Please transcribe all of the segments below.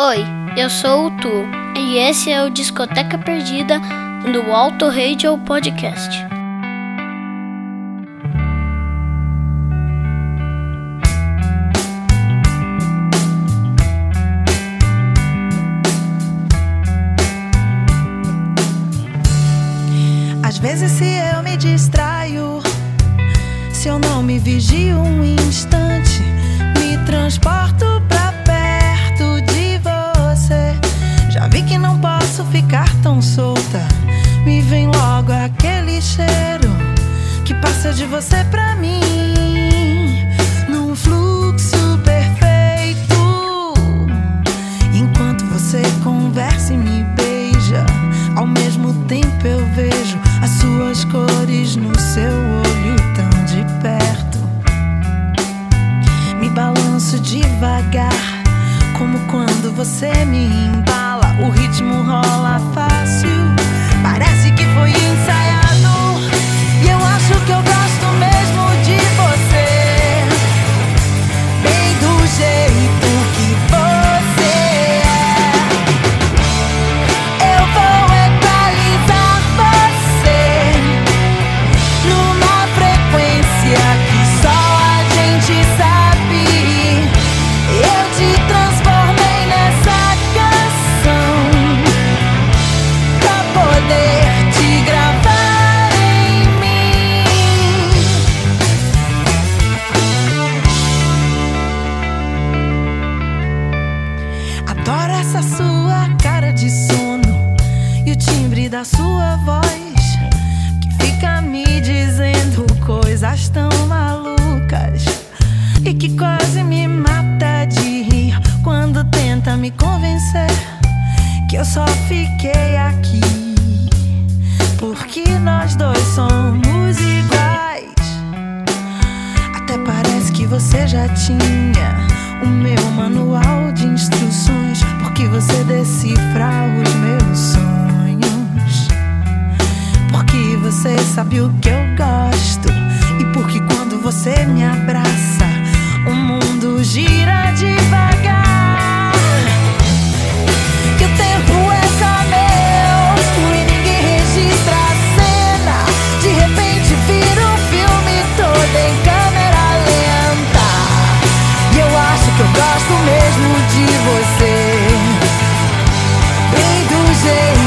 Oi, eu sou o Tu e esse é o Discoteca Perdida do Alto Radio Podcast. Às vezes, se eu me distraio, se eu não me vigio um instante, me transporto de você pra mim, num fluxo perfeito. Enquanto você conversa e me beija, ao mesmo tempo eu vejo as suas cores no seu olho tão de perto. Me balanço devagar, como quando você me embala. O ritmo rola eu só fiquei aqui porque nós dois somos iguais. Até parece que você já tinha o meu manual de instruções, porque você decifra os meus sonhos. Porque você sabe o que eu gosto, e porque quando você me abraça, o mundo gira devagar. Gosto mesmo de você. Bem do jeito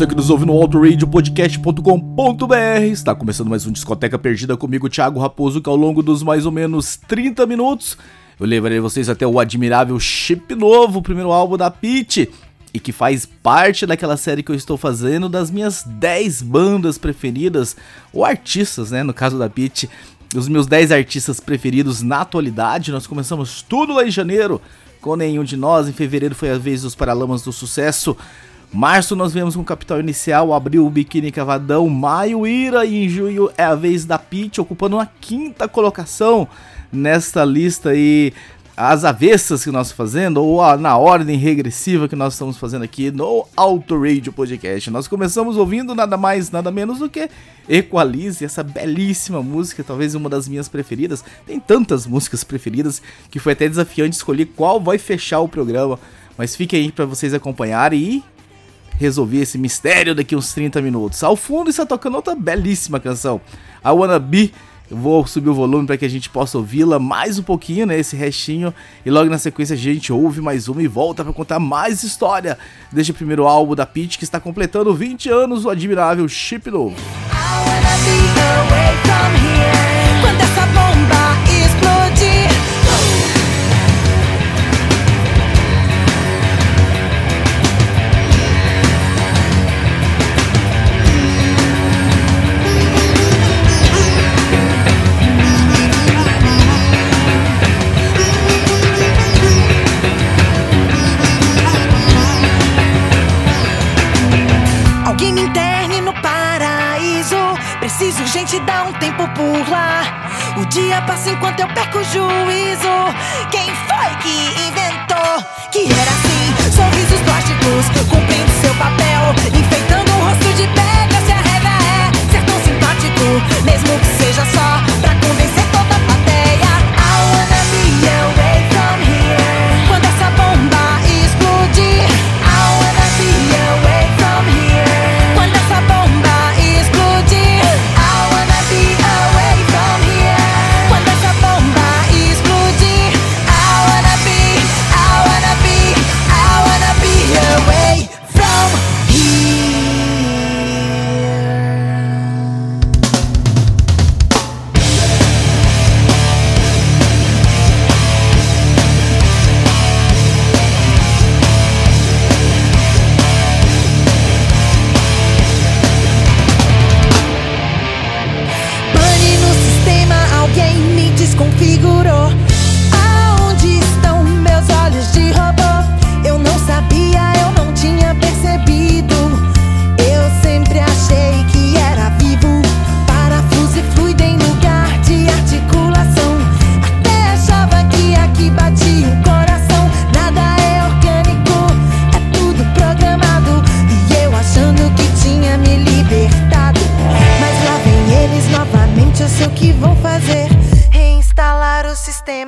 você que nos ouve no autoradiopodcast.com.br, está começando mais um Discoteca Perdida comigo, Thiago Raposo, que ao longo dos mais ou menos 30 minutos eu levarei vocês até o admirável Chip Novo, o primeiro álbum da Peach, e que faz parte daquela série que eu estou fazendo das minhas 10 bandas preferidas, ou artistas, né, no caso da Peach, os meus 10 artistas preferidos na atualidade. Nós começamos tudo lá em janeiro, com nenhum de nós, em fevereiro foi a vez dos Paralamas do Sucesso. Março nós viemos com Capital Inicial, abril o Biquíni Cavadão, maio Ira e em junho é a vez da Peach, ocupando uma quinta colocação nesta lista aí, as avessas que nós estamos fazendo, ou a- na ordem regressiva que nós estamos fazendo aqui no Auto Radio Podcast. Nós começamos ouvindo nada mais, nada menos do que Equalize, essa belíssima música, talvez uma das minhas preferidas. Tem tantas músicas preferidas que foi até desafiante escolher qual vai fechar o programa. Mas fiquem aí para vocês acompanharem e resolver esse mistério daqui uns 30 minutos. Ao fundo está tocando outra belíssima canção, a Wanna Be, Eu vou subir o volume para que a gente possa ouvi-la mais um pouquinho, né? Esse restinho. E logo na sequência a gente ouve mais uma e volta para contar mais história deste primeiro álbum da Peach que está completando 20 anos, o admirável Chip Novo. Quando essa dia passa enquanto eu perco o juízo. Quem foi que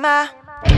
o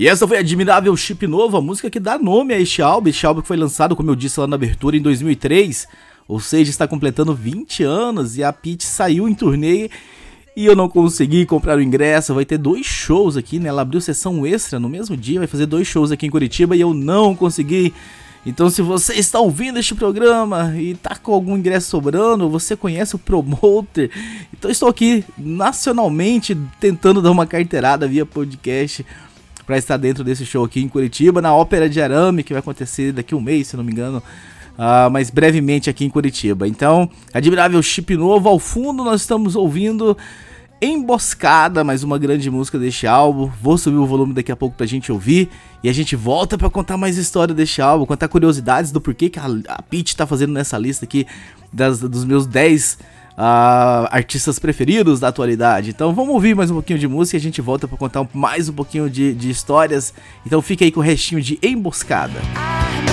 E essa foi Admirável Chip Novo, a música que dá nome a este álbum. Este álbum que foi lançado, como eu disse lá na abertura, em 2003. Ou seja, está completando 20 anos e a Peach saiu em turnê e eu não consegui comprar o ingresso. Vai ter dois shows aqui, né? Ela abriu sessão extra no mesmo dia, vai fazer dois shows aqui em Curitiba e eu não consegui. Então, se você está ouvindo este programa e está com algum ingresso sobrando, você conhece o promoter, então estou aqui nacionalmente tentando dar uma carteirada via podcast para estar dentro desse show aqui em Curitiba, na Ópera de Arame, que vai acontecer daqui um mês, se não me engano. Uh, mas brevemente aqui em Curitiba. Então, admirável chip novo. Ao fundo, nós estamos ouvindo Emboscada, mais uma grande música deste álbum. Vou subir o volume daqui a pouco pra gente ouvir. E a gente volta para contar mais história deste álbum, contar curiosidades do porquê que a, a Peach tá fazendo nessa lista aqui das, dos meus 10 uh, artistas preferidos da atualidade. Então vamos ouvir mais um pouquinho de música e a gente volta para contar mais um pouquinho de, de histórias. Então fica aí com o restinho de Emboscada. Armadilha,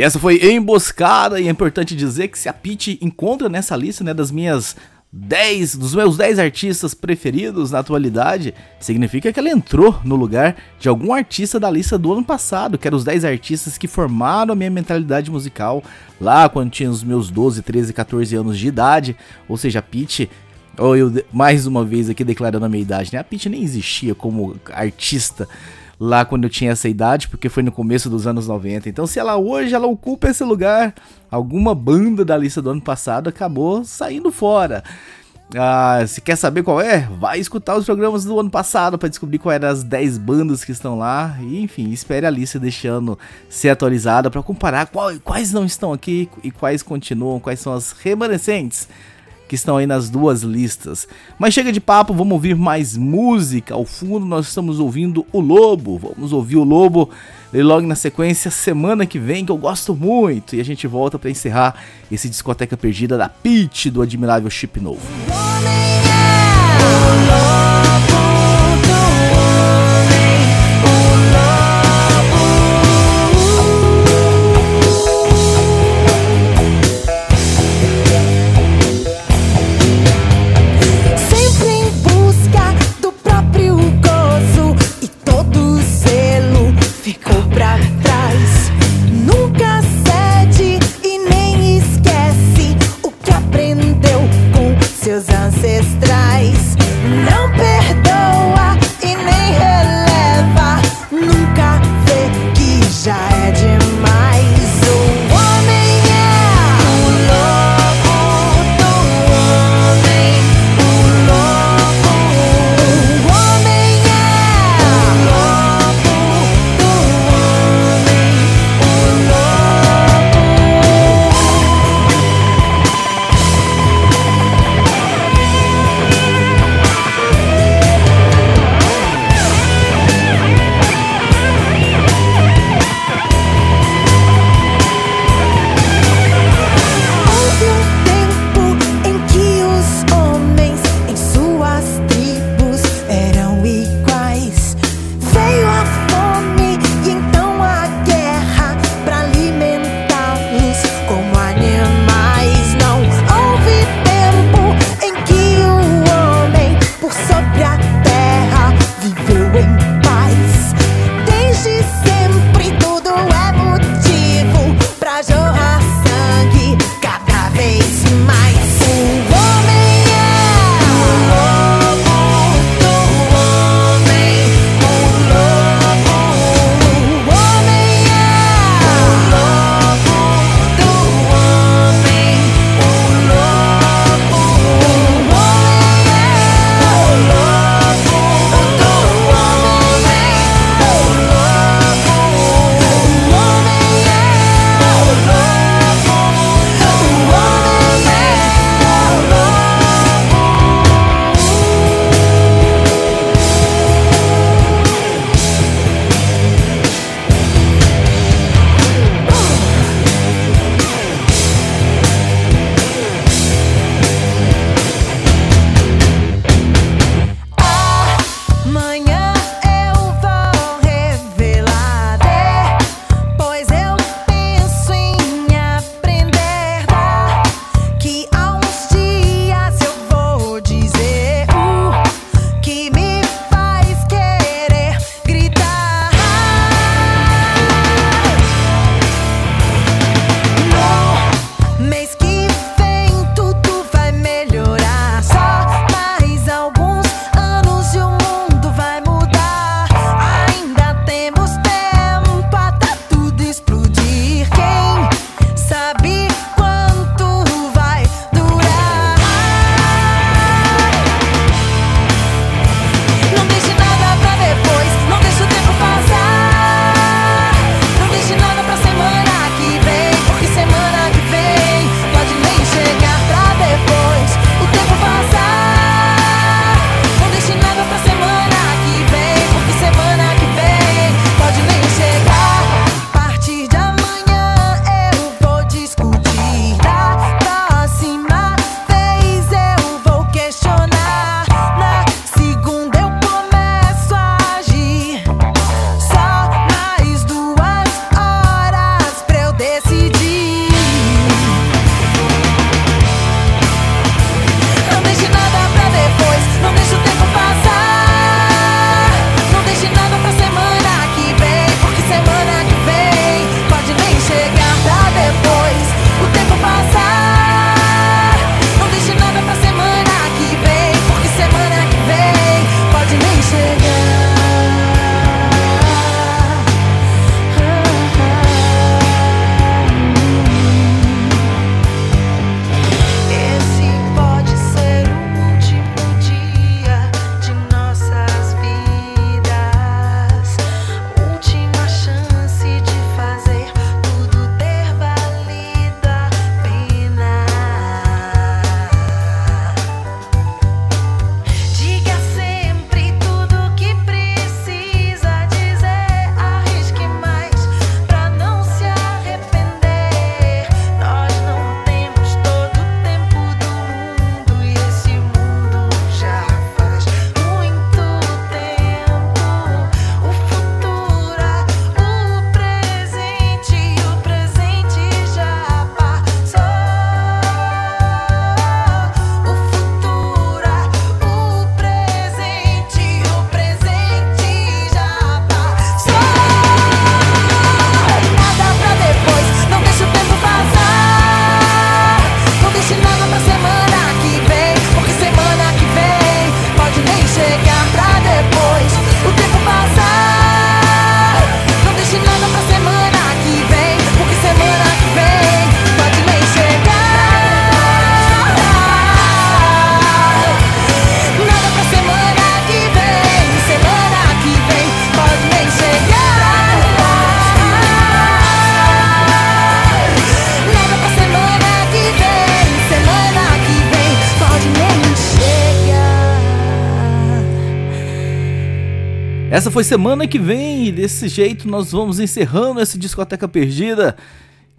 E essa foi Emboscada, e é importante dizer que se a Pitty encontra nessa lista, né, das minhas 10, dos meus 10 artistas preferidos na atualidade, significa que ela entrou no lugar de algum artista da lista do ano passado, que eram os 10 artistas que formaram a minha mentalidade musical lá quando tinha os meus 12, 13, 14 anos de idade, ou seja, a Pitty ou eu mais uma vez aqui declarando a minha idade, né? A Pitty nem existia como artista lá quando eu tinha essa idade, porque foi no começo dos anos 90. Então, se ela hoje ela ocupa esse lugar, alguma banda da lista do ano passado acabou saindo fora. Ah, se quer saber qual é, vai escutar os programas do ano passado para descobrir quais eram as 10 bandas que estão lá. E, enfim, espere a lista deste ano ser atualizada para comparar qual- quais não estão aqui e quais continuam, quais são as remanescentes que estão aí nas duas listas. Mas chega de papo, vamos ouvir mais música. Ao fundo nós estamos ouvindo o Lobo. Vamos ouvir o Lobo e logo na sequência semana que vem que eu gosto muito e a gente volta para encerrar esse discoteca perdida da Pitch do admirável Chip Novo. Homem é Essa foi semana que vem e desse jeito nós vamos encerrando essa discoteca perdida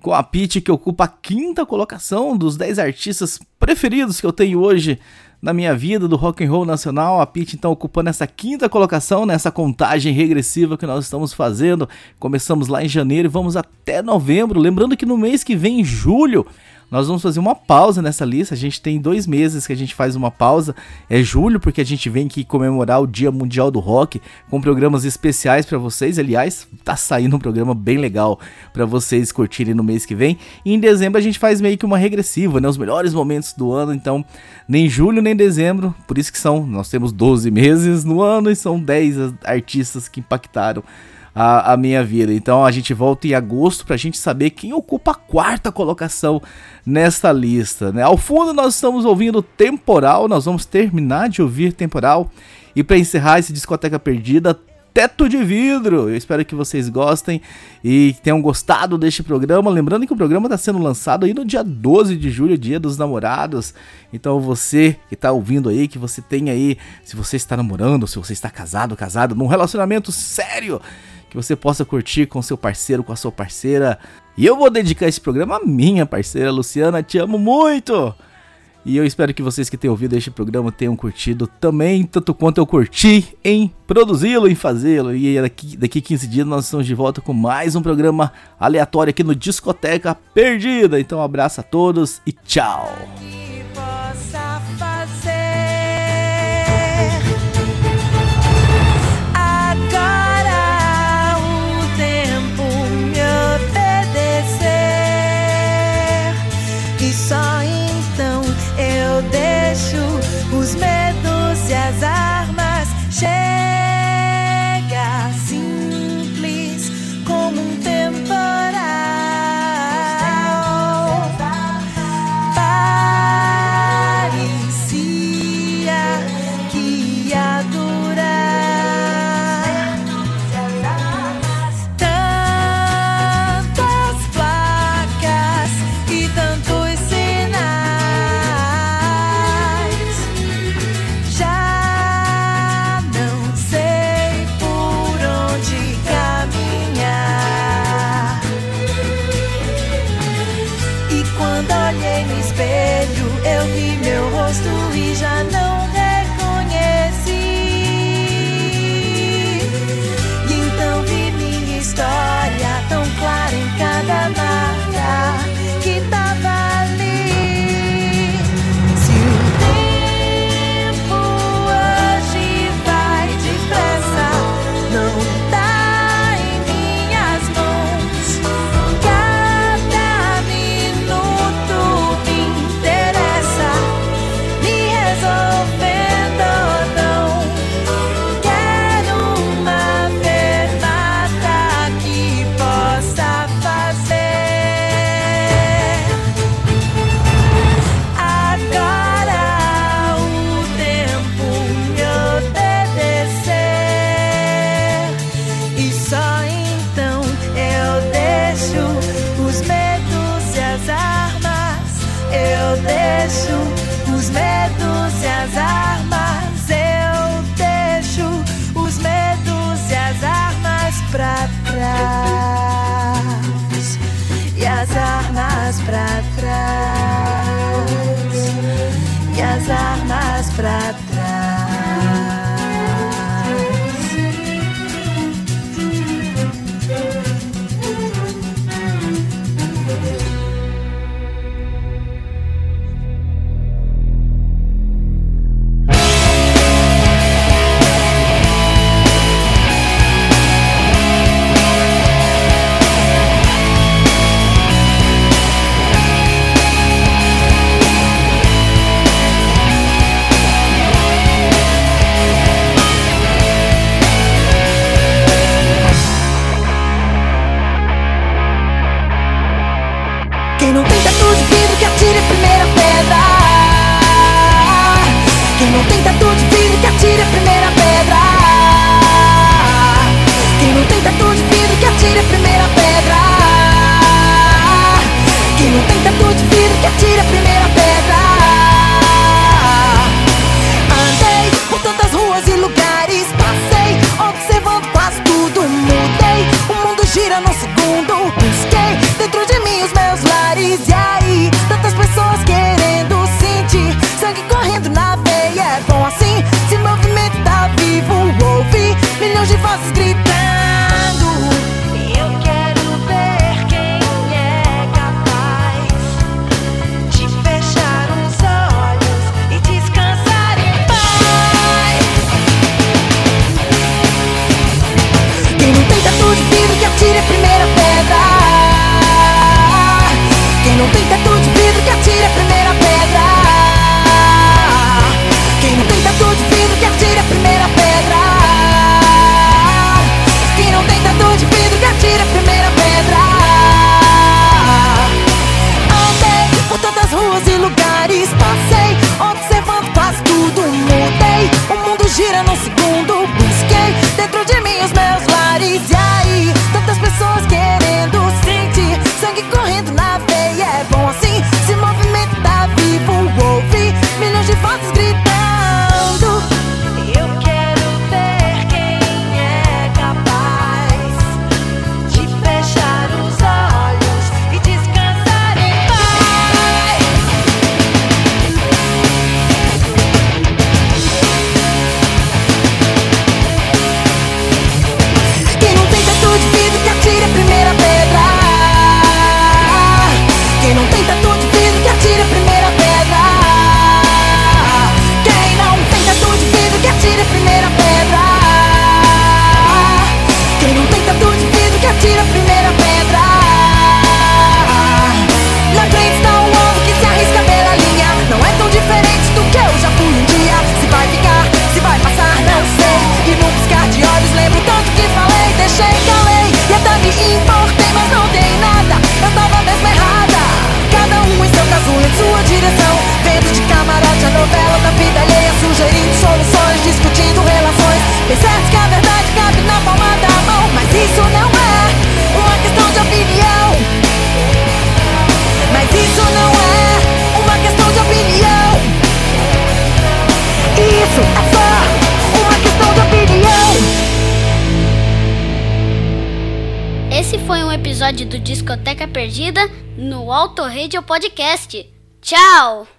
com a Pitty que ocupa a quinta colocação dos 10 artistas preferidos que eu tenho hoje na minha vida do rock and roll nacional. A Pitty então ocupando essa quinta colocação nessa contagem regressiva que nós estamos fazendo. Começamos lá em janeiro e vamos até novembro. Lembrando que no mês que vem, em julho, nós vamos fazer uma pausa nessa lista. A gente tem dois meses que a gente faz uma pausa. É julho, porque a gente vem aqui comemorar o Dia Mundial do Rock com programas especiais para vocês. Aliás, tá saindo um programa bem legal para vocês curtirem no mês que vem. E em dezembro a gente faz meio que uma regressiva, né? Os melhores momentos do ano. Então, nem julho nem dezembro. Por isso que são, nós temos 12 meses no ano e são 10 artistas que impactaram a, a, minha vida. Então a gente volta em agosto para a gente saber quem ocupa a quarta colocação nesta lista. Né? Ao fundo nós estamos ouvindo Temporal, nós vamos terminar de ouvir Temporal. E para encerrar esse discoteca perdida, Teto de Vidro. Eu espero que vocês gostem e tenham gostado deste programa. Lembrando que o programa está sendo lançado aí no dia 12 de julho, dia dos namorados. Então você que está ouvindo aí, que você tem aí, se você está namorando, se você está casado, casado, num relacionamento sério, que você possa curtir com seu parceiro, com a sua parceira. E eu vou dedicar esse programa à minha parceira Luciana, te amo muito! E eu espero que vocês que têm ouvido este programa tenham curtido também, tanto quanto eu curti em produzi-lo, em fazê-lo. E daqui, daqui 15 dias nós estamos de volta com mais um programa aleatório aqui no Discoteca Perdida. Então um abraço a todos e tchau! quando olhei eu deixo os medos e as armas, eu deixo os medos e as armas pra trás. E as armas pra trás. E as armas pra trás. Pensar que a verdade cabe na palma da mão Mas isso não é uma questão de opinião Mas isso não é uma questão de opinião Isso é só uma questão de opinião Esse foi um episódio do Discoteca Perdida no Autorradio Podcast. Tchau!